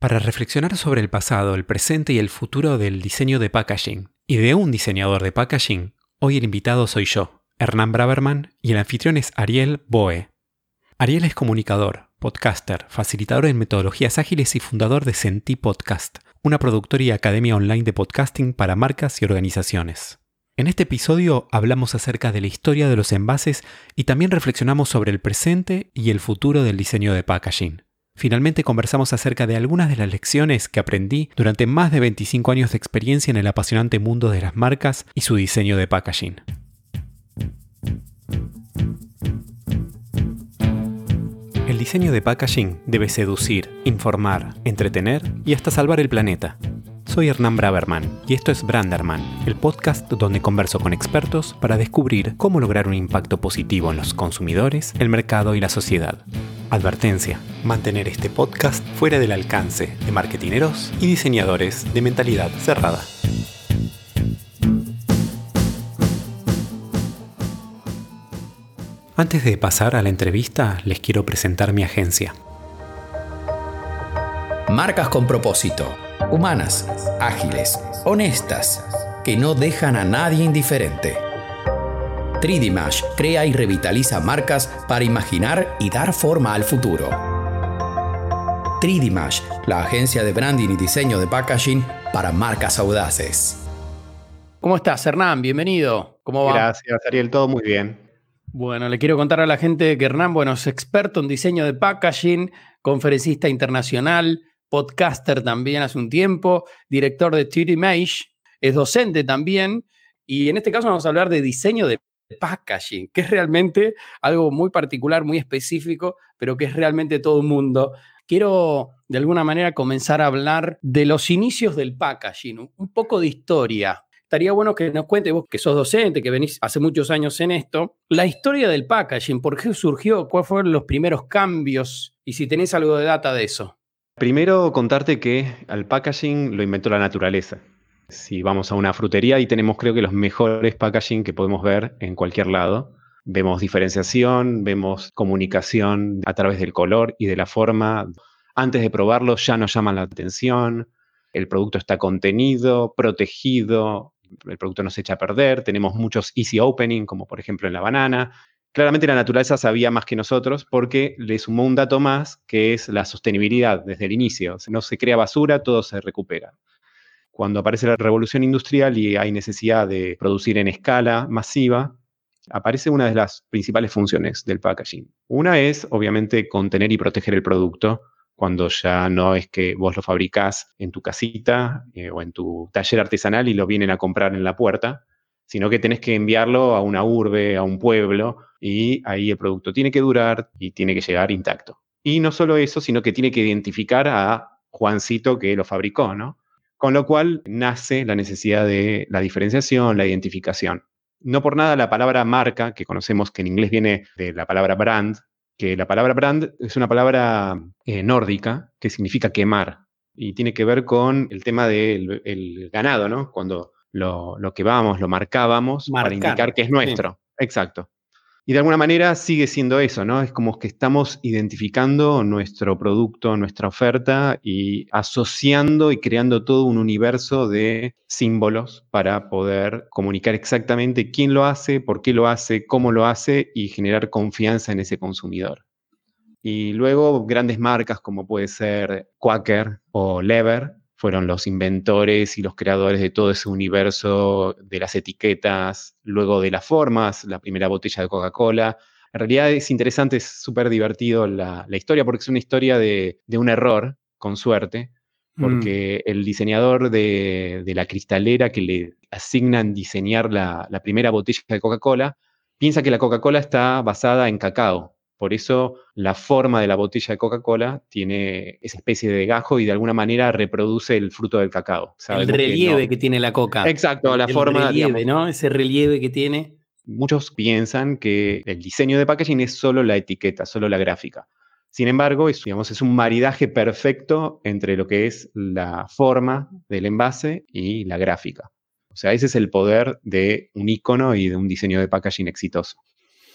Para reflexionar sobre el pasado, el presente y el futuro del diseño de packaging y de un diseñador de packaging, hoy el invitado soy yo, Hernán Braverman, y el anfitrión es Ariel Boe. Ariel es comunicador, podcaster, facilitador en metodologías ágiles y fundador de Senti Podcast, una productora y academia online de podcasting para marcas y organizaciones. En este episodio hablamos acerca de la historia de los envases y también reflexionamos sobre el presente y el futuro del diseño de packaging. Finalmente conversamos acerca de algunas de las lecciones que aprendí durante más de 25 años de experiencia en el apasionante mundo de las marcas y su diseño de packaging. El diseño de packaging debe seducir, informar, entretener y hasta salvar el planeta. Soy Hernán Braverman y esto es Branderman, el podcast donde converso con expertos para descubrir cómo lograr un impacto positivo en los consumidores, el mercado y la sociedad. Advertencia, mantener este podcast fuera del alcance de marketineros y diseñadores de mentalidad cerrada. Antes de pasar a la entrevista, les quiero presentar mi agencia. Marcas con propósito humanas, ágiles, honestas, que no dejan a nadie indiferente. 3D crea y revitaliza marcas para imaginar y dar forma al futuro. 3D la agencia de branding y diseño de packaging para marcas audaces. ¿Cómo estás, Hernán? Bienvenido. ¿Cómo va? Gracias, Ariel. Todo muy bien. Bueno, le quiero contar a la gente que Hernán, bueno, es experto en diseño de packaging, conferencista internacional, podcaster también hace un tiempo, director de 3D es docente también, y en este caso vamos a hablar de diseño de packaging, que es realmente algo muy particular, muy específico, pero que es realmente todo el mundo. Quiero de alguna manera comenzar a hablar de los inicios del packaging, un poco de historia. Estaría bueno que nos cuente vos que sos docente, que venís hace muchos años en esto, la historia del packaging, por qué surgió, cuáles fueron los primeros cambios y si tenés algo de data de eso. Primero contarte que al packaging lo inventó la naturaleza. Si vamos a una frutería y tenemos creo que los mejores packaging que podemos ver en cualquier lado. Vemos diferenciación, vemos comunicación a través del color y de la forma. Antes de probarlo ya nos llaman la atención. El producto está contenido, protegido, el producto no se echa a perder. Tenemos muchos easy opening, como por ejemplo en la banana. Claramente la naturaleza sabía más que nosotros porque le sumó un dato más que es la sostenibilidad desde el inicio. No se crea basura, todo se recupera. Cuando aparece la revolución industrial y hay necesidad de producir en escala masiva, aparece una de las principales funciones del packaging. Una es, obviamente, contener y proteger el producto cuando ya no es que vos lo fabricás en tu casita eh, o en tu taller artesanal y lo vienen a comprar en la puerta, sino que tenés que enviarlo a una urbe, a un pueblo, y ahí el producto tiene que durar y tiene que llegar intacto. Y no solo eso, sino que tiene que identificar a Juancito que lo fabricó, ¿no? Con lo cual nace la necesidad de la diferenciación, la identificación. No por nada la palabra marca, que conocemos que en inglés viene de la palabra brand, que la palabra brand es una palabra eh, nórdica que significa quemar y tiene que ver con el tema del ganado, ¿no? Cuando lo, lo que vamos, lo marcábamos para indicar que es nuestro. Exacto. Y de alguna manera sigue siendo eso, ¿no? Es como que estamos identificando nuestro producto, nuestra oferta y asociando y creando todo un universo de símbolos para poder comunicar exactamente quién lo hace, por qué lo hace, cómo lo hace y generar confianza en ese consumidor. Y luego grandes marcas como puede ser Quaker o Lever fueron los inventores y los creadores de todo ese universo de las etiquetas, luego de las formas, la primera botella de Coca-Cola. En realidad es interesante, es súper divertido la, historia porque es una historia de, un error, con suerte, porque mm. el diseñador de, la cristalera que le asignan diseñar la primera botella de Coca-Cola, piensa que la Coca-Cola está basada en cacao. Por eso la forma de la botella de Coca-Cola tiene esa especie de gajo y de alguna manera reproduce el fruto del cacao. El relieve que, tiene la coca. Exacto, la forma. Relieve, ¿no? Ese relieve que tiene. Muchos piensan que el diseño de packaging es solo la etiqueta, solo la gráfica. Sin embargo, es, digamos, es un maridaje perfecto entre lo que es la forma del envase y la gráfica. O sea, ese es el poder de un icono y de un diseño de packaging exitoso.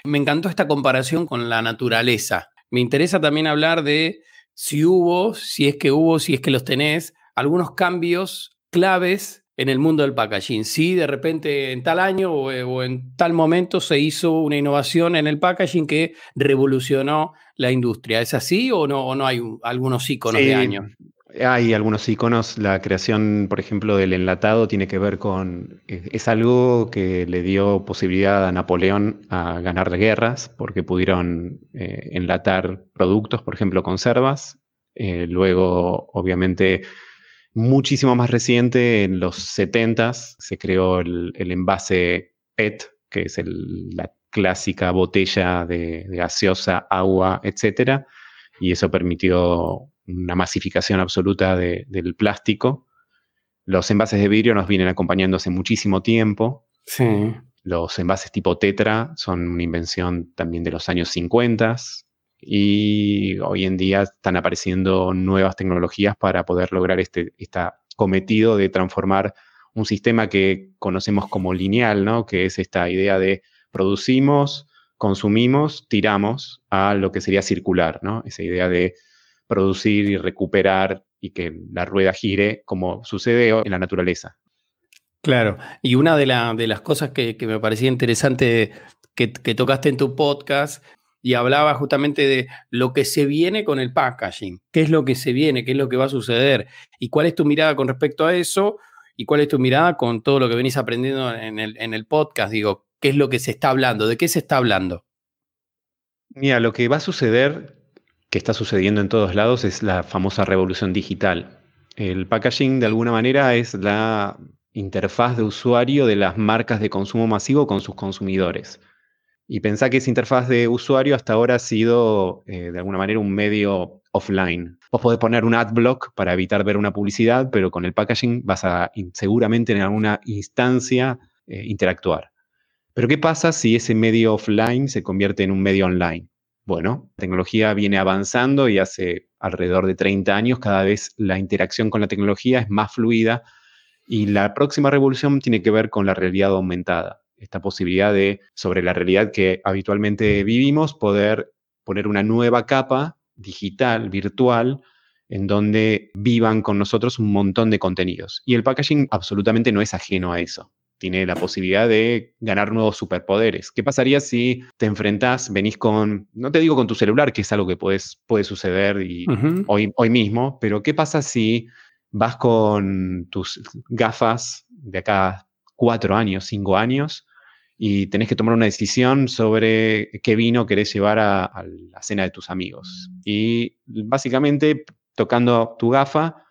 Me encantó esta comparación con la naturaleza. Me interesa también hablar de si hubo, si es que hubo, si es que los tenés, algunos cambios claves en el mundo del packaging. Si de repente en tal año o, en tal momento se hizo una innovación en el packaging que revolucionó la industria. ¿Es así o no, o no hay algunos iconos de año? Hay algunos iconos. La creación, por ejemplo, del enlatado tiene que ver con. Es algo que le dio posibilidad a Napoleón a ganar guerras, porque pudieron eh, enlatar productos, por ejemplo, conservas. Eh, luego, obviamente, muchísimo más reciente, en los 70 se creó el, envase PET, que es la clásica botella de, gaseosa, agua, etc. Y eso permitió una masificación absoluta del plástico. Los envases de vidrio nos vienen acompañando hace muchísimo tiempo. Sí. Los envases tipo Tetra son una invención también de los años 50 y hoy en día están apareciendo nuevas tecnologías para poder lograr este, cometido de transformar un sistema que conocemos como lineal, ¿no? que es esta idea de producimos, consumimos, tiramos a lo que sería circular, ¿no? esa idea de producir y recuperar y que la rueda gire como sucede en la naturaleza. Claro, y una de, las cosas que, me parecía interesante que, tocaste en tu podcast y hablaba justamente de lo que se viene con el packaging, qué es lo que se viene, qué es lo que va a suceder y cuál es tu mirada con respecto a eso y cuál es tu mirada con todo lo que venís aprendiendo en el, en el podcast, digo, qué es lo que se está hablando, de qué se está hablando. Mira, lo que va a suceder que está sucediendo en todos lados es la famosa revolución digital. El packaging de alguna manera es la interfaz de usuario de las marcas de consumo masivo con sus consumidores. Y pensá que esa interfaz de usuario hasta ahora ha sido eh, de alguna manera un medio offline. Vos podés poner un adblock para evitar ver una publicidad, pero con el packaging vas a seguramente en alguna instancia eh, interactuar. Pero ¿qué pasa si ese medio offline se convierte en un medio online? Bueno, la tecnología viene avanzando y hace alrededor de 30 años cada vez la interacción con la tecnología es más fluida y la próxima revolución tiene que ver con la realidad aumentada. Esta posibilidad de, sobre la realidad que habitualmente vivimos, poder poner una nueva capa digital, virtual, en donde vivan con nosotros un montón de contenidos. Y el packaging absolutamente no es ajeno a eso tiene la posibilidad de ganar nuevos superpoderes. ¿Qué pasaría si te enfrentás, venís con, no te digo con tu celular, que es algo que puedes, puede suceder y hoy, hoy mismo, pero qué pasa si vas con tus gafas de acá cuatro años, cinco años, y tenés que tomar una decisión sobre qué vino querés llevar a, a la cena de tus amigos? Y básicamente, tocando tu gafa,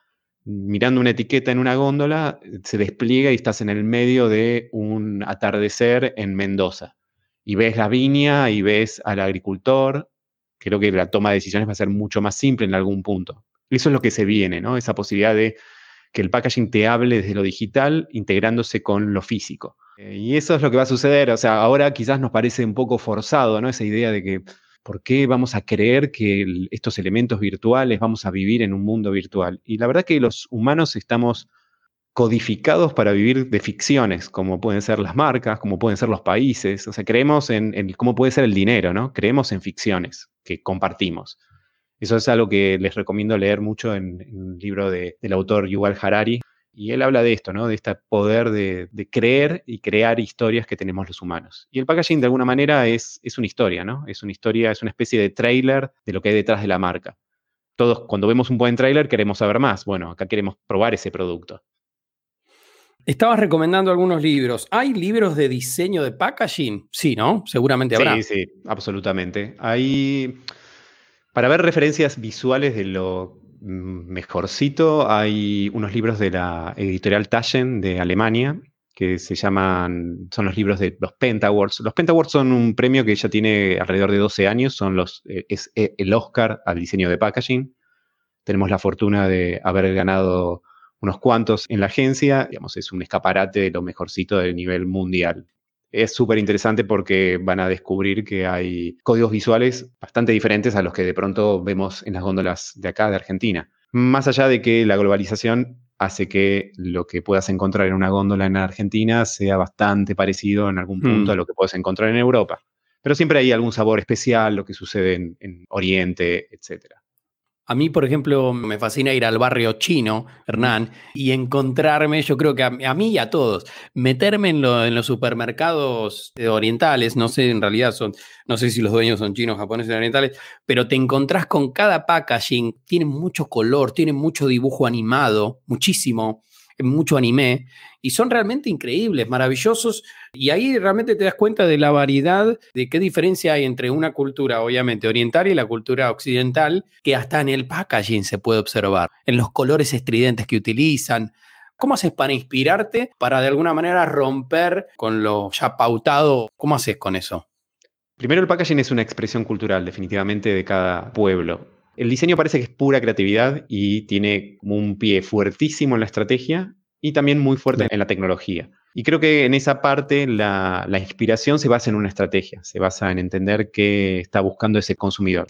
mirando una etiqueta en una góndola, se despliega y estás en el medio de un atardecer en Mendoza. Y ves la viña y ves al agricultor. Creo que la toma de decisiones va a ser mucho más simple en algún punto. Eso es lo que se viene, ¿no? Esa posibilidad de que el packaging te hable desde lo digital, integrándose con lo físico. Eh, y eso es lo que va a suceder. O sea, ahora quizás nos parece un poco forzado, ¿no? Esa idea de que ¿Por qué vamos a creer que estos elementos virtuales vamos a vivir en un mundo virtual? Y la verdad que los humanos estamos codificados para vivir de ficciones, como pueden ser las marcas, como pueden ser los países. O sea, creemos en, cómo puede ser el dinero, ¿no? Creemos en ficciones que compartimos. Eso es algo que les recomiendo leer mucho en, un libro del autor Yuval Harari, y él habla de esto, ¿no? De este poder de, creer y crear historias que tenemos los humanos. Y el packaging, de alguna manera, es, es una historia, ¿no? Es una historia, es una especie de trailer de lo que hay detrás de la marca. Todos, cuando vemos un buen trailer, queremos saber más. Bueno, acá queremos probar ese producto. Estabas recomendando algunos libros. ¿Hay libros de diseño de packaging? Sí, ¿no? Seguramente habrá. Sí, sí, absolutamente. Hay. Para ver referencias visuales de lo mejorcito, hay unos libros de la editorial Taschen de Alemania que se llaman, son los libros de los Pentawards. Los Pentawards son un premio que ya tiene alrededor de 12 años, son los, eh, es eh, el Oscar al diseño de packaging. Tenemos la fortuna de haber ganado unos cuantos en la agencia, digamos, es un escaparate de lo mejorcito del nivel mundial. Es súper interesante porque van a descubrir que hay códigos visuales bastante diferentes a los que de pronto vemos en las góndolas de acá, de Argentina. Más allá de que la globalización hace que lo que puedas encontrar en una góndola en Argentina sea bastante parecido en algún punto a lo que puedes encontrar en Europa. Pero siempre hay algún sabor especial, lo que sucede en, Oriente, etc. A mí, por ejemplo, me fascina ir al barrio chino, Hernán, y encontrarme, yo creo que a, mí y a todos, meterme en, los supermercados orientales, no sé, en realidad son, no sé si los dueños son chinos, japoneses, orientales, pero te encontrás con cada packaging, tiene mucho color, tiene mucho dibujo animado, muchísimo mucho anime, y son realmente increíbles, maravillosos, y ahí realmente te das cuenta de la variedad, de qué diferencia hay entre una cultura, obviamente, oriental y la cultura occidental, que hasta en el packaging se puede observar, en los colores estridentes que utilizan. ¿Cómo haces para inspirarte, para de alguna manera romper con lo ya pautado? ¿Cómo haces con eso? Primero, el packaging es una expresión cultural, definitivamente, de cada pueblo. El diseño parece que es pura creatividad y tiene un pie fuertísimo en la estrategia y también muy fuerte en la tecnología. Y creo que en esa parte la, inspiración se basa en una estrategia, se basa en entender qué está buscando ese consumidor.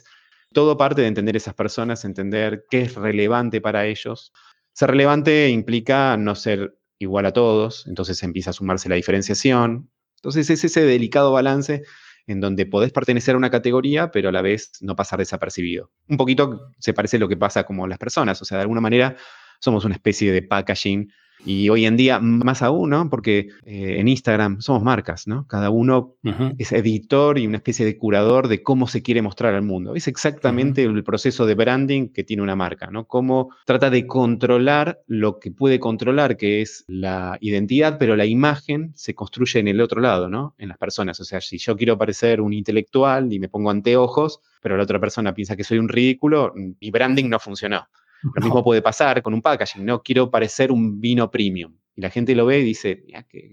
Todo parte de entender esas personas, entender qué es relevante para ellos. Ser relevante implica no ser igual a todos, entonces empieza a sumarse la diferenciación. Entonces es ese delicado balance en donde podés pertenecer a una categoría, pero a la vez no pasar desapercibido. Un poquito se parece a lo que pasa como las personas, o sea, de alguna manera somos una especie de packaging y hoy en día más aún, ¿no? Porque eh, en Instagram somos marcas, ¿no? Cada uno es editor y una especie de curador de cómo se quiere mostrar al mundo. Es exactamente el proceso de branding que tiene una marca, ¿no? Cómo trata de controlar lo que puede controlar, que es la identidad, pero la imagen se construye en el otro lado, ¿no? En las personas. O sea, si yo quiero parecer un intelectual y me pongo anteojos, pero la otra persona piensa que soy un ridículo, mi branding no funcionó. Lo mismo puede pasar con un packaging, ¿no? Quiero parecer un vino premium. Y la gente lo ve y dice,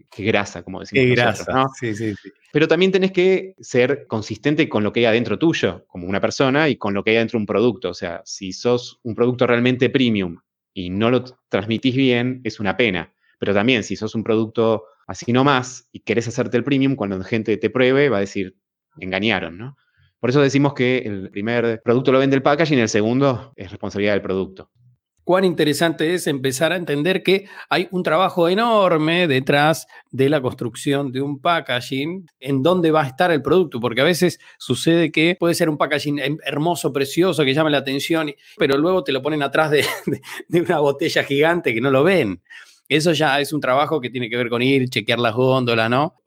qué, grasa, como decimos. Qué grasa, ¿no? sí, sí, sí. Pero también tenés que ser consistente con lo que hay adentro tuyo, como una persona, y con lo que hay adentro de un producto. O sea, si sos un producto realmente premium y no lo transmitís bien, es una pena. Pero también, si sos un producto así nomás y querés hacerte el premium, cuando la gente te pruebe, va a decir, engañaron, ¿no? Por eso decimos que el primer producto lo vende el packaging y el segundo es responsabilidad del producto. Cuán interesante es empezar a entender que hay un trabajo enorme detrás de la construcción de un packaging, en dónde va a estar el producto, porque a veces sucede que puede ser un packaging hermoso, precioso, que llame la atención, pero luego te lo ponen atrás de, de una botella gigante que no lo ven. Eso ya es un trabajo que tiene que ver con ir, chequear las góndolas, ¿no?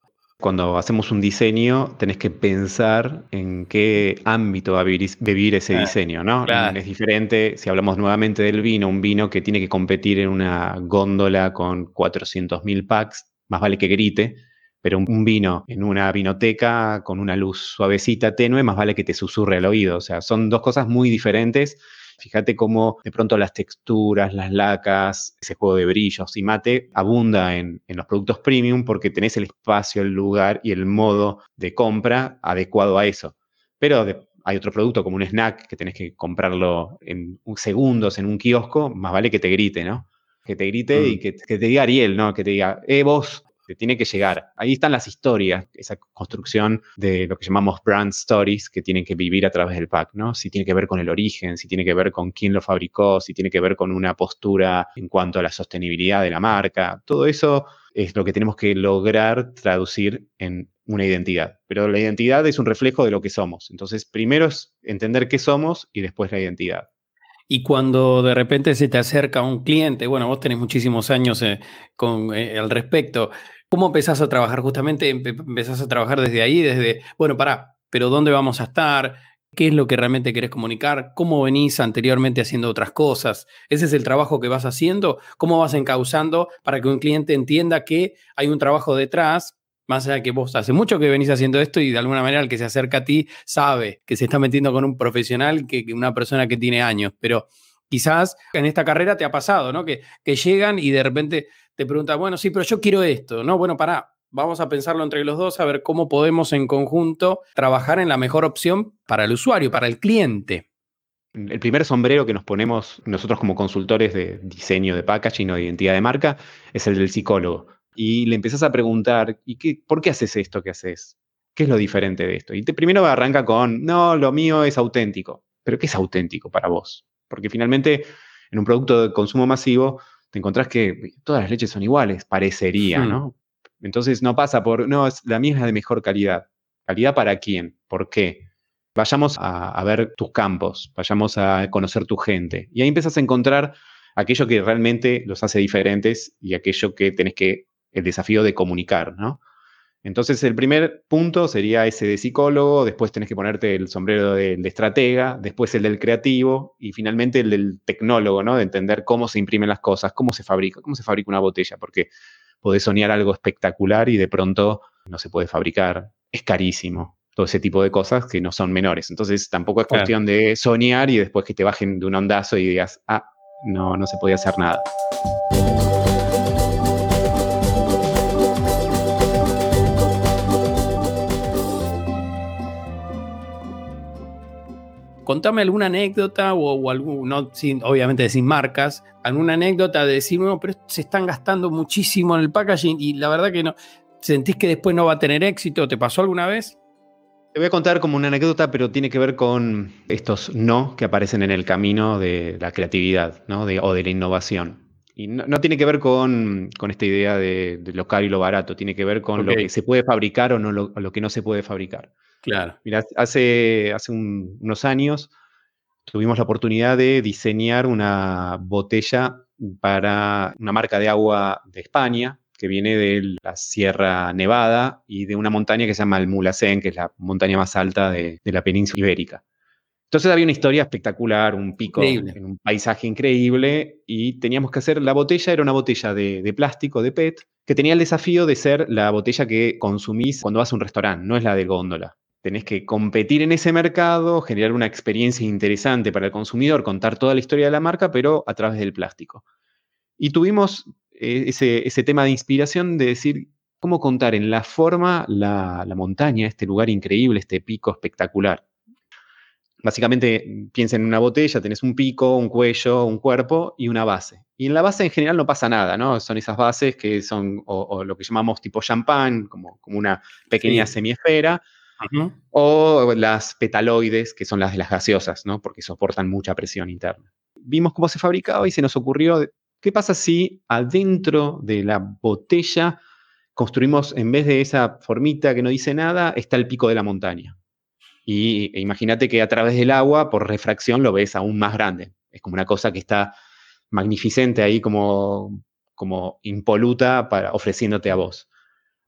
Cuando hacemos un diseño, tenés que pensar en qué ámbito va a vivir, ese diseño, ¿no? Es diferente si hablamos nuevamente del vino, un vino que tiene que competir en una góndola con 400.000 packs, más vale que grite, pero un vino en una vinoteca con una luz suavecita, tenue, más vale que te susurre al oído. O sea, son dos cosas muy diferentes Fíjate cómo de pronto las texturas, las lacas, ese juego de brillos y mate abunda en, los productos premium porque tenés el espacio, el lugar y el modo de compra adecuado a eso. Pero hay otro producto como un snack que tenés que comprarlo en segundos en un kiosco, más vale que te grite, ¿no? Que te grite y mm. que, que, te diga Ariel, ¿no? Que te diga, eh, vos, te tiene que llegar. Ahí están las historias, esa construcción de lo que llamamos brand stories que tienen que vivir a través del pack, ¿no? Si tiene que ver con el origen, si tiene que ver con quién lo fabricó, si tiene que ver con una postura en cuanto a la sostenibilidad de la marca. Todo eso es lo que tenemos que lograr traducir en una identidad. Pero la identidad es un reflejo de lo que somos. Entonces, primero es entender qué somos y después la identidad. Y cuando de repente se te acerca un cliente, bueno, vos tenés muchísimos años eh, con, eh, al respecto, ¿cómo empezás a trabajar? Justamente empezás a trabajar desde ahí, desde, bueno, pará, pero ¿dónde vamos a estar? ¿Qué es lo que realmente querés comunicar? ¿Cómo venís anteriormente haciendo otras cosas? ¿Ese es el trabajo que vas haciendo? ¿Cómo vas encauzando para que un cliente entienda que hay un trabajo detrás más allá de que vos hace mucho que venís haciendo esto y de alguna manera el que se acerca a ti sabe que se está metiendo con un profesional que, una persona que tiene años, pero quizás en esta carrera te ha pasado, ¿no? Que, que llegan y de repente te preguntan, bueno, sí, pero yo quiero esto, ¿no? Bueno, pará, vamos a pensarlo entre los dos, a ver cómo podemos en conjunto trabajar en la mejor opción para el usuario, para el cliente. El primer sombrero que nos ponemos nosotros como consultores de diseño de packaging o de identidad de marca es el del psicólogo y le empezás a preguntar, ¿y qué, por qué haces esto que haces? ¿Qué es lo diferente de esto? Y te, primero arranca con, no, lo mío es auténtico. ¿Pero qué es auténtico para vos? Porque finalmente, en un producto de consumo masivo, te encontrás que todas las leches son iguales, parecería, hmm. ¿no? Entonces no pasa por, no, la mía es de mejor calidad. ¿Calidad para quién? ¿Por qué? vayamos a, ver tus campos, vayamos a conocer tu gente. Y ahí empiezas a encontrar aquello que realmente los hace diferentes y aquello que tenés que, el desafío de comunicar, ¿no? Entonces, el primer punto sería ese de psicólogo, después tenés que ponerte el sombrero de, estratega, después el del creativo y finalmente el del tecnólogo, ¿no? De entender cómo se imprimen las cosas, cómo se fabrica, cómo se fabrica una botella, porque podés soñar algo espectacular y de pronto no se puede fabricar, es carísimo, todo ese tipo de cosas que no son menores. Entonces, tampoco es cuestión de soñar y después que te bajen de un ondazo y digas, ah, no, no se podía hacer nada. Contame alguna anécdota o, algún, no, sin, obviamente sin marcas, alguna anécdota de decir, no, pero se están gastando muchísimo en el packaging y la verdad que no, sentís que después no va a tener éxito, ¿te pasó alguna vez? Te voy a contar como una anécdota, pero tiene que ver con estos no que aparecen en el camino de la creatividad ¿no? de, o de la innovación. Y no, tiene que ver con, esta idea de, lo caro y lo barato, tiene que ver con lo que se puede fabricar o, no lo que no se puede fabricar. Claro. Mira, hace, hace unos años tuvimos la oportunidad de diseñar una botella para una marca de agua de España que viene de la Sierra Nevada y de una montaña que se llama el Mulacén, que es la montaña más alta de, la península ibérica. Entonces había una historia espectacular, un pico en un paisaje increíble y teníamos que hacer, la botella era una botella de, de, plástico, de PET, que tenía el desafío de ser la botella que consumís cuando vas a un restaurante, no es la de góndola tenés que competir en ese mercado, generar una experiencia interesante para el consumidor, contar toda la historia de la marca, pero a través del plástico. Y tuvimos eh, ese, tema de inspiración de decir cómo contar en la forma la, montaña, este lugar increíble, este pico espectacular. Básicamente, piensa en una botella, tenés un pico, un cuello, un cuerpo y una base. Y en la base en general no pasa nada, ¿no? Son esas bases que son o, lo que llamamos tipo champán, como, como una pequeña semiesfera, o las petaloides, que son las de las gaseosas, ¿no? Porque soportan mucha presión interna. Vimos cómo se fabricaba y se nos ocurrió, ¿qué pasa si adentro de la botella construimos, en vez de esa formita que no dice nada, está el pico de la montaña? Y e imagínate que a través del agua, por refracción, lo ves aún más grande. Es como una cosa que está magnificente ahí como, como impoluta para, ofreciéndote a vos.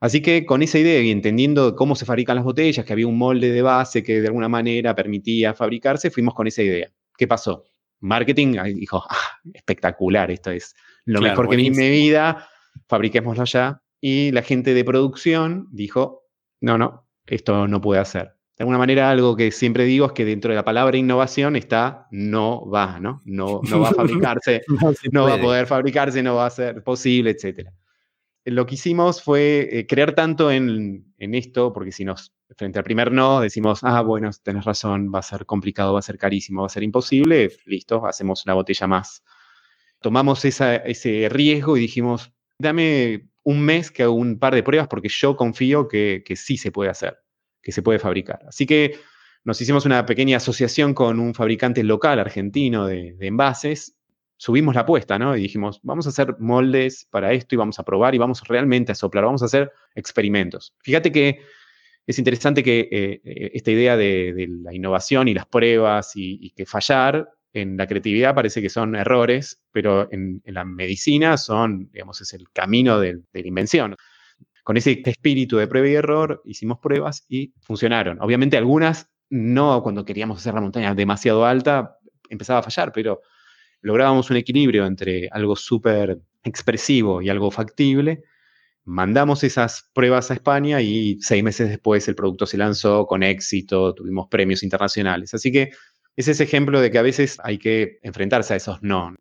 Así que con esa idea y entendiendo cómo se fabrican las botellas, que había un molde de base que de alguna manera permitía fabricarse, fuimos con esa idea. ¿Qué pasó? Marketing dijo, ah, espectacular, esto es lo mejor que vi en mi vida, fabriquémoslo ya. Y la gente de producción dijo, no, no, esto no puede hacer. De alguna manera, algo que siempre digo es que dentro de la palabra innovación está no va, ¿no? No, no va a fabricarse, no va a poder fabricarse, no va a ser posible, etcétera lo que hicimos fue eh, creer tanto en, esto, porque si nos, frente al primer no, decimos, ah, bueno, tenés razón, va a ser complicado, va a ser carísimo, va a ser imposible, listo, hacemos una botella más. Tomamos ese riesgo y dijimos, dame un mes que hago un par de pruebas porque yo confío que, sí se puede hacer, que se puede fabricar. Así que nos hicimos una pequeña asociación con un fabricante local argentino de envases subimos la apuesta, ¿no? Y dijimos, vamos a hacer moldes para esto y vamos a probar y vamos realmente a soplar, vamos a hacer experimentos. Fíjate que es interesante que eh, eh, esta idea de, la innovación y las pruebas y, que fallar en la creatividad parece que son errores, pero en, la medicina son, digamos, es el camino de, de la invención. Con ese espíritu de prueba y error hicimos pruebas y funcionaron. Obviamente algunas no cuando queríamos hacer la montaña demasiado alta empezaba a fallar, pero lográbamos un equilibrio entre algo súper expresivo y algo factible. Mandamos esas pruebas a España y seis meses después el producto se lanzó con éxito, tuvimos premios internacionales. Así que es ese ejemplo de que a veces hay que enfrentarse a esos no.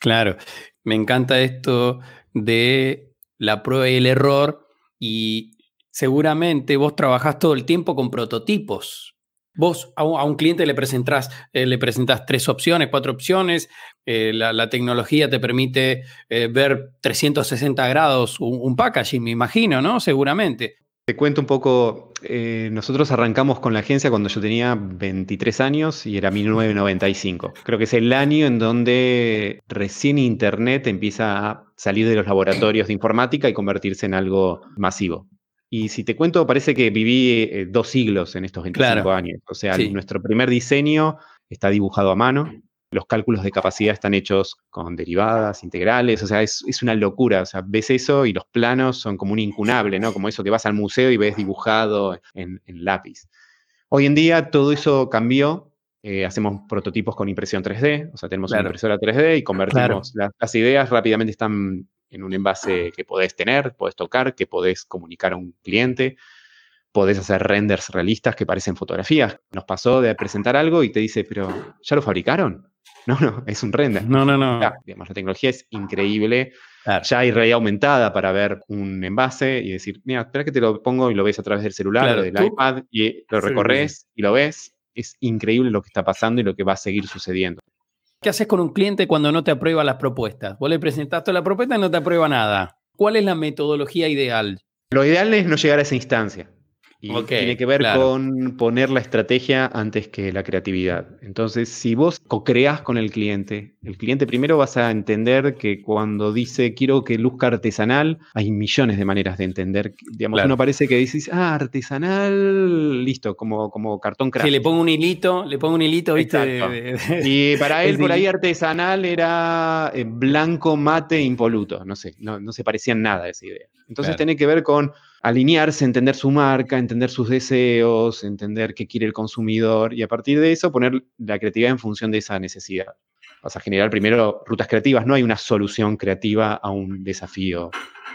Claro, me encanta esto de la prueba y el error y seguramente vos trabajás todo el tiempo con prototipos. Vos a un, cliente le presentás, eh, le tres opciones, cuatro opciones, eh, la, tecnología te permite eh, ver 360 grados un, packaging, me imagino, ¿no? Seguramente. Te cuento un poco, nosotros arrancamos con la agencia cuando yo tenía 23 años y era 1995. Creo que es el año en donde recién Internet empieza a salir de los laboratorios de informática y convertirse en algo masivo. Y si te cuento, parece que viví eh, dos siglos en estos 25 años. O sea, nuestro primer diseño está dibujado a mano. Los cálculos de capacidad están hechos con derivadas, integrales, o sea, es, una locura. O sea, ves eso y los planos son como un incunable, ¿no? Como eso que vas al museo y ves dibujado en, lápiz. Hoy en día todo eso cambió. Eh, hacemos prototipos con impresión 3D, o sea, tenemos una impresora 3D y convertimos las ideas rápidamente están en un envase que podés tener, podés tocar, que podés comunicar a un cliente, podés hacer renders realistas que parecen fotografías. Nos pasó de presentar algo y te dice, pero ¿ya lo fabricaron? No, no, es un render. No, no, no. la tecnología es increíble. Ya hay realidad aumentada para ver un envase y decir, mira, espera que te lo pongo y lo ves a través del celular o del iPad y lo recorres y lo ves. Es increíble lo que está pasando y lo que va a seguir sucediendo. ¿Qué haces con un cliente cuando no te aprueba las propuestas? Vos le presentaste la propuesta y no te aprueba nada. ¿Cuál es la metodología ideal? Lo ideal es no llegar a esa instancia. Y tiene que ver con poner la estrategia antes que la creatividad. Entonces, si vos co-creás con el cliente, el cliente primero vas a entender que cuando dice quiero que luzca artesanal, hay millones de maneras de entender. Digamos, uno parece que dices, ah, artesanal, listo, como, como cartón craft. Que le pongo un hilito, le pongo un hilito, ¿viste? y para él, por ahí artesanal era eh, blanco, mate, impoluto. No sé, no, no se parecían nada a esa idea. Entonces tiene que ver con alinearse, entender su marca, entender sus deseos, entender qué quiere el consumidor y a partir de eso poner la creatividad en función de esa necesidad. Vas a generar primero rutas creativas, no hay una solución creativa a un desafío,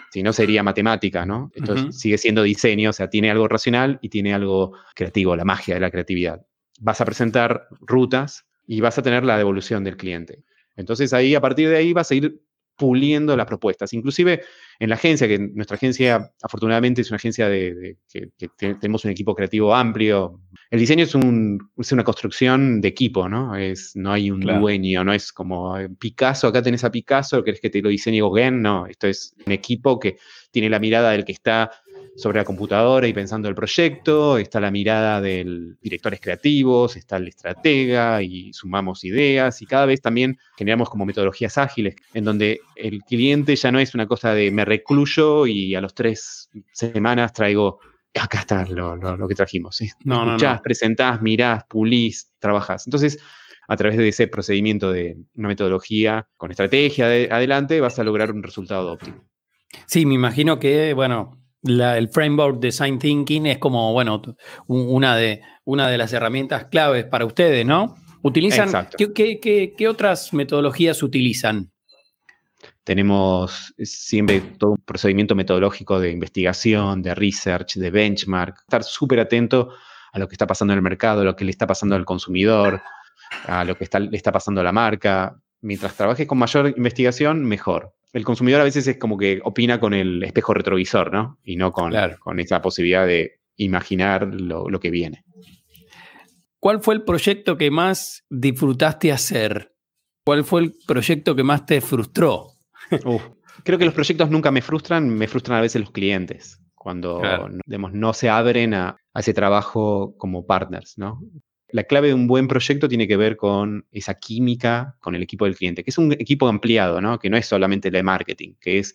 si no sería matemática, ¿no? Entonces sigue siendo diseño, o sea, tiene algo racional y tiene algo creativo, la magia de la creatividad. Vas a presentar rutas y vas a tener la devolución del cliente. Entonces ahí, a partir de ahí, vas a ir puliendo las propuestas. Inclusive en la agencia, que nuestra agencia afortunadamente es una agencia de, que, tenemos un equipo creativo amplio. El diseño es, una construcción de equipo, ¿no? Es, no hay un dueño, no es como Picasso, acá tenés a Picasso, ¿querés que te lo diseñe Gauguin? No, esto es un equipo que tiene la mirada del que está sobre la computadora y pensando el proyecto, está la mirada del directores creativos, está el estratega y sumamos ideas y cada vez también generamos como metodologías ágiles en donde el cliente ya no es una cosa de me recluyo y a los tres semanas traigo, acá está lo, que trajimos. No, Escuchás, no, presentás, mirás, pulís, trabajás. Entonces, a través de ese procedimiento de una metodología con estrategia adelante, vas a lograr un resultado óptimo. Sí, me imagino que, bueno, el framework Design Thinking es como, bueno, una de, una de las herramientas claves para ustedes, ¿no? Utilizan, ¿qué, otras metodologías utilizan? Tenemos siempre todo un procedimiento metodológico de investigación, de research, de benchmark, estar súper atento a lo que está pasando en el mercado, a lo que le está pasando al consumidor, a lo que le está pasando a la marca. Mientras trabajes con mayor investigación, mejor el consumidor a veces es como que opina con el espejo retrovisor, ¿no? Y no con, con esa posibilidad de imaginar lo, que viene. ¿Cuál fue el proyecto que más disfrutaste hacer? ¿Cuál fue el proyecto que más te frustró? creo que los proyectos nunca me frustran, me frustran a veces los clientes, cuando no se abren a, a, ese trabajo como partners, ¿no? La clave de un buen proyecto tiene que ver con esa química con el equipo del cliente, que es un equipo ampliado, ¿no? Que no es solamente el de marketing, que es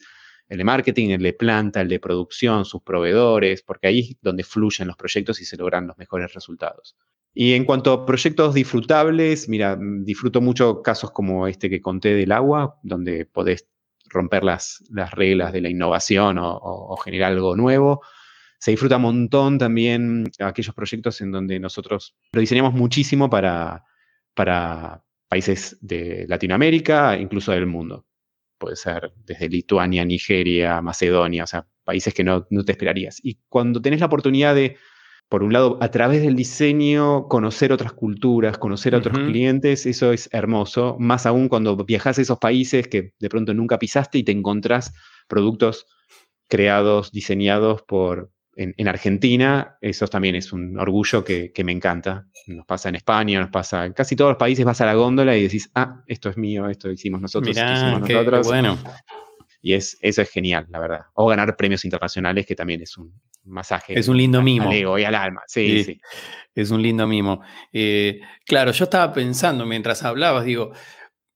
el de marketing, el de planta, el de producción, sus proveedores, porque ahí es donde fluyen los proyectos y se logran los mejores resultados. Y en cuanto a proyectos disfrutables, mira, disfruto mucho casos como este que conté del agua, donde podés romper las, las reglas de la innovación o generar algo nuevo se disfruta un montón también aquellos proyectos en donde nosotros lo diseñamos muchísimo para, para países de Latinoamérica, incluso del mundo. Puede ser desde Lituania, Nigeria, Macedonia, o sea, países que no, te esperarías. Y cuando tenés la oportunidad de, por un lado, a través del diseño, conocer otras culturas, conocer a otros clientes, eso es hermoso, más aún cuando viajas a esos países que de pronto nunca pisaste y te encontrás productos creados, diseñados por, en, Argentina, eso también es un orgullo que, me encanta. Nos pasa en España, nos pasa en casi todos los países, vas a la góndola y decís, ah, esto es mío, esto hicimos nosotros, esto hicimos nosotros. bueno. Y es, eso es genial, la verdad. O ganar premios internacionales, que también es un masaje. Es un lindo mimo. Al ego y al alma, sí, sí. Es un lindo mimo. Eh, claro, yo estaba pensando mientras hablabas, digo,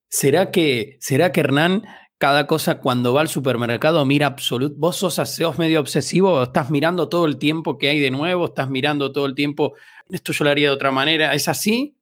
¿será que, ¿será que Hernán cada cosa cuando va al supermercado mira absoluto. Vos sos, sos medio obsesivo, estás mirando todo el tiempo que hay de nuevo, estás mirando todo el tiempo, esto yo lo haría de otra manera. ¿Es así?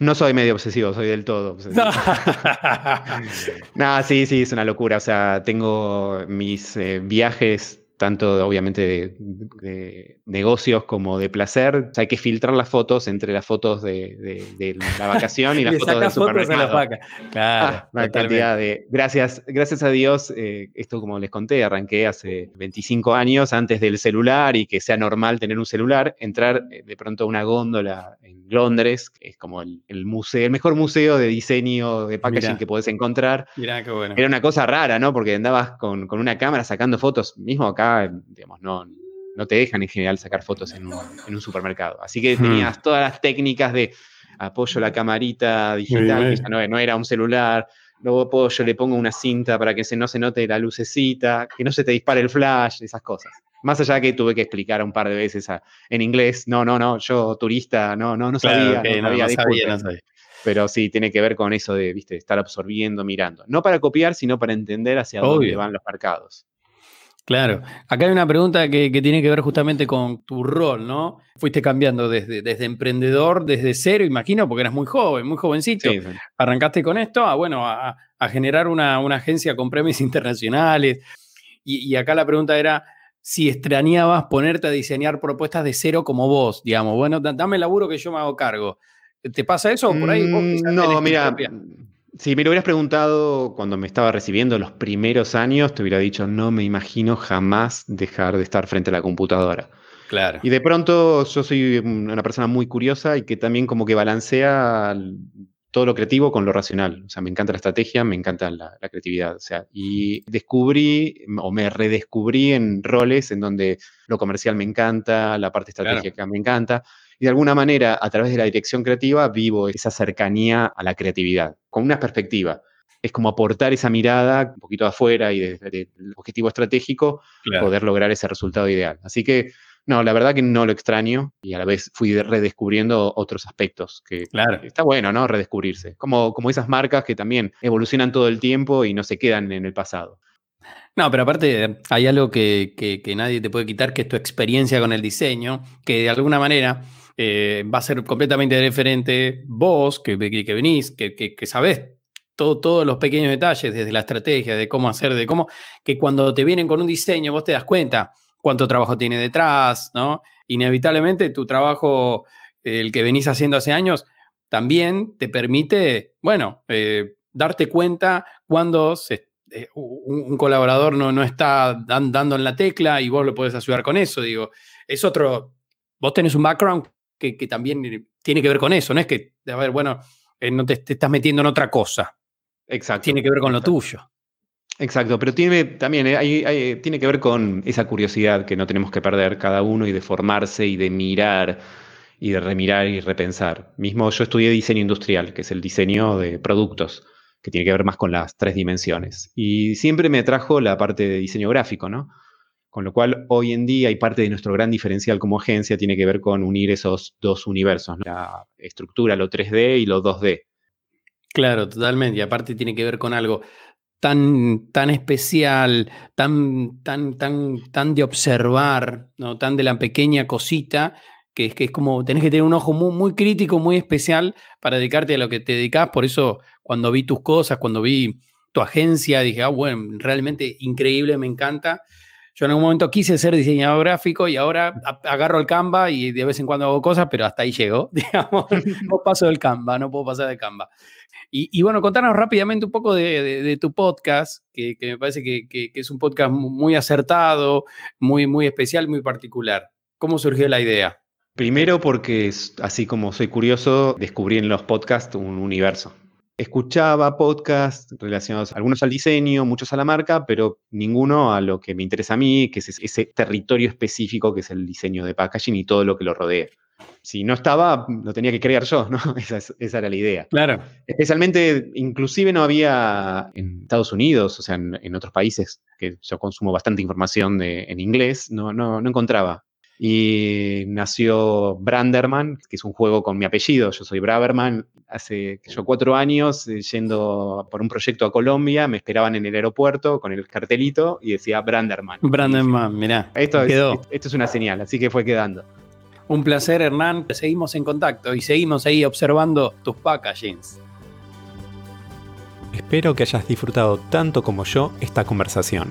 No soy medio obsesivo, soy del todo obsesivo. no, sí, sí, es una locura. O sea, tengo mis eh, viajes tanto obviamente de, negocios como de placer. hay que filtrar las fotos entre las fotos de, la vacación y las fotos del supermercado. La claro, ah, cantidad de... Gracias, gracias a Dios, eh, esto como les conté, arranqué hace 25 años antes del celular y que sea normal tener un celular, entrar eh, de pronto a una góndola en Londres, que es como el, museo, el mejor museo de diseño de packaging que podés encontrar. Mirá, qué bueno. Era una cosa rara, ¿no? Porque andabas con, con una cámara sacando fotos, mismo acá digamos, no, no te dejan en general sacar fotos en un, supermercado. Así que hmm. tenías todas las técnicas de apoyo la camarita digital, que ya no, era un celular, luego apoyo, le pongo una cinta para que se, no se note la lucecita, que no se te dispare el flash, esas cosas. Más allá que tuve que explicar un par de veces en inglés, no, no, no, yo turista, no, no, no sabía, no, sabía, Pero sí, tiene que ver con eso de, viste, estar absorbiendo, mirando. No para copiar, sino para entender hacia dónde van los mercados. Claro. Acá hay una pregunta que, tiene que ver justamente con tu rol, ¿no? Fuiste cambiando desde, desde emprendedor, desde cero, imagino, porque eras muy joven, muy jovencito. Arrancaste con esto a, bueno, a, generar una, agencia con premios internacionales. Y, acá la pregunta era si extrañabas ponerte a diseñar propuestas de cero como vos, digamos. Bueno, dame el laburo que yo me hago cargo. ¿Te pasa eso? Por ahí mm, no, mira, si me lo hubieras preguntado cuando me estaba recibiendo los primeros años, te hubiera dicho, no me imagino jamás dejar de estar frente a la computadora. Claro. Y de pronto yo soy una persona muy curiosa y que también como que balancea todo lo creativo con lo racional. O sea, me encanta la estrategia, me encanta la, creatividad. O sea, y descubrí o me redescubrí en roles en donde lo comercial me encanta, la parte estratégica me encanta y de alguna manera, a través de la dirección creativa, vivo esa cercanía a la creatividad, con una perspectiva. Es como aportar esa mirada un poquito afuera y desde el objetivo estratégico, poder lograr ese resultado ideal. Así que, no, la verdad que no lo extraño y a la vez fui redescubriendo otros aspectos que claro. está bueno, ¿no? Redescubrirse. Como, como esas marcas que también evolucionan todo el tiempo y no se quedan en el pasado. No, pero aparte hay algo que, que, nadie te puede quitar, que es tu experiencia con el diseño, que de alguna manera eh, va a ser completamente diferente vos, que, venís, que, que, sabés todo, todos los pequeños detalles, desde la estrategia, de cómo hacer, de cómo, que cuando te vienen con un diseño, vos te das cuenta cuánto trabajo tiene detrás, ¿no? Inevitablemente tu trabajo, el que venís haciendo hace años, también te permite, bueno, eh, darte cuenta cuando eh, un, colaborador no, no está dando en la tecla y vos lo podés ayudar con eso, digo, es otro, vos tenés un background que, también eh, tiene que ver con eso, no es que, a ver, bueno, eh, no te, estás metiendo en otra cosa. Exacto. Tiene que ver con lo tuyo. Exacto, pero tiene también eh, tiene que ver con esa curiosidad que no tenemos que perder cada uno y de formarse y de mirar y de remirar y repensar. Mismo yo estudié diseño industrial, que es el diseño de productos, que tiene que ver más con las tres dimensiones. Y siempre me atrajo la parte de diseño gráfico, ¿no? Con lo cual, hoy en día, y parte de nuestro gran diferencial como agencia tiene que ver con unir esos dos universos, la estructura, lo 3D y lo 2D. Claro, totalmente. Y aparte tiene que ver con algo tan, tan especial, tan, tan, tan, tan de observar, ¿no? tan de la pequeña cosita, que es que es como tenés que tener un ojo muy, muy crítico, muy especial para dedicarte a lo que te dedicas. Por eso, cuando vi tus cosas, cuando vi tu agencia, dije, ah, bueno, realmente increíble, me encanta. Yo en algún momento quise ser diseñador gráfico y ahora agarro el Canva y de vez en cuando hago cosas, pero hasta ahí llego, digamos. no paso del Canva, no puedo pasar de Canva. Y, bueno, contanos rápidamente un poco de, tu podcast, que, me parece que, es un podcast muy acertado, muy, muy especial, muy particular. ¿Cómo surgió la idea? Primero porque, así como soy curioso, descubrí en los podcasts un universo escuchaba podcasts relacionados, algunos al diseño, muchos a la marca, pero ninguno a lo que me interesa a mí, que es ese territorio específico que es el diseño de packaging y todo lo que lo rodea. Si no estaba, lo tenía que crear yo, ¿no? Esa, era la idea. Claro. Especialmente, inclusive no había en Estados Unidos, o sea, en, otros países, que yo consumo bastante información de, en inglés, no, no, no encontraba Y nació Branderman, que es un juego con mi apellido. Yo soy Braverman. Hace yo cuatro años, eh, yendo por un proyecto a Colombia, me esperaban en el aeropuerto con el cartelito y decía Branderman. Branderman, mirá. Esto es, esto es una señal, así que fue quedando. Un placer, Hernán. Seguimos en contacto y seguimos ahí observando tus packagings. Espero que hayas disfrutado tanto como yo esta conversación.